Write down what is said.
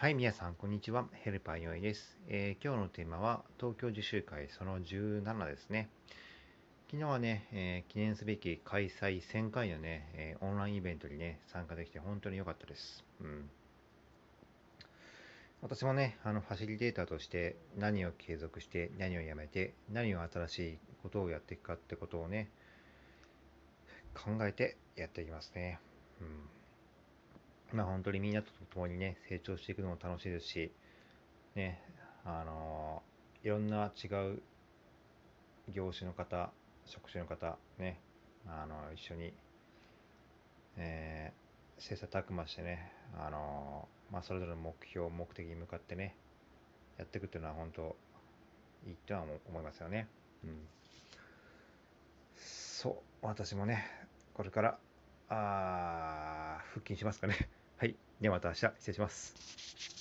はい、皆さん、こんにちは。ヘルパーよいです、えー、今日のテーマは、東京自習会その17ですね。昨日はね、えー、記念すべき開催1000回のね、えー、オンラインイベントにね、参加できて本当に良かったです。うん。私もね、あの、ファシリテーターとして何を継続して、何をやめて、何を新しいことをやっていくかってことをね、考えてやっていきますね。うん。まあ本当にみんなと共にね、成長していくのも楽しいですし、ね、あのー、いろんな違う業種の方、職種の方、ね、あのー、一緒に、えー、切磋琢磨してね、あのー、まあそれぞれの目標、目的に向かってね、やっていくっていうのは本当、いいとは思いますよね。うん。そう、私もね、これから、あ復帰しますかね。はい。ではまた明日、失礼します。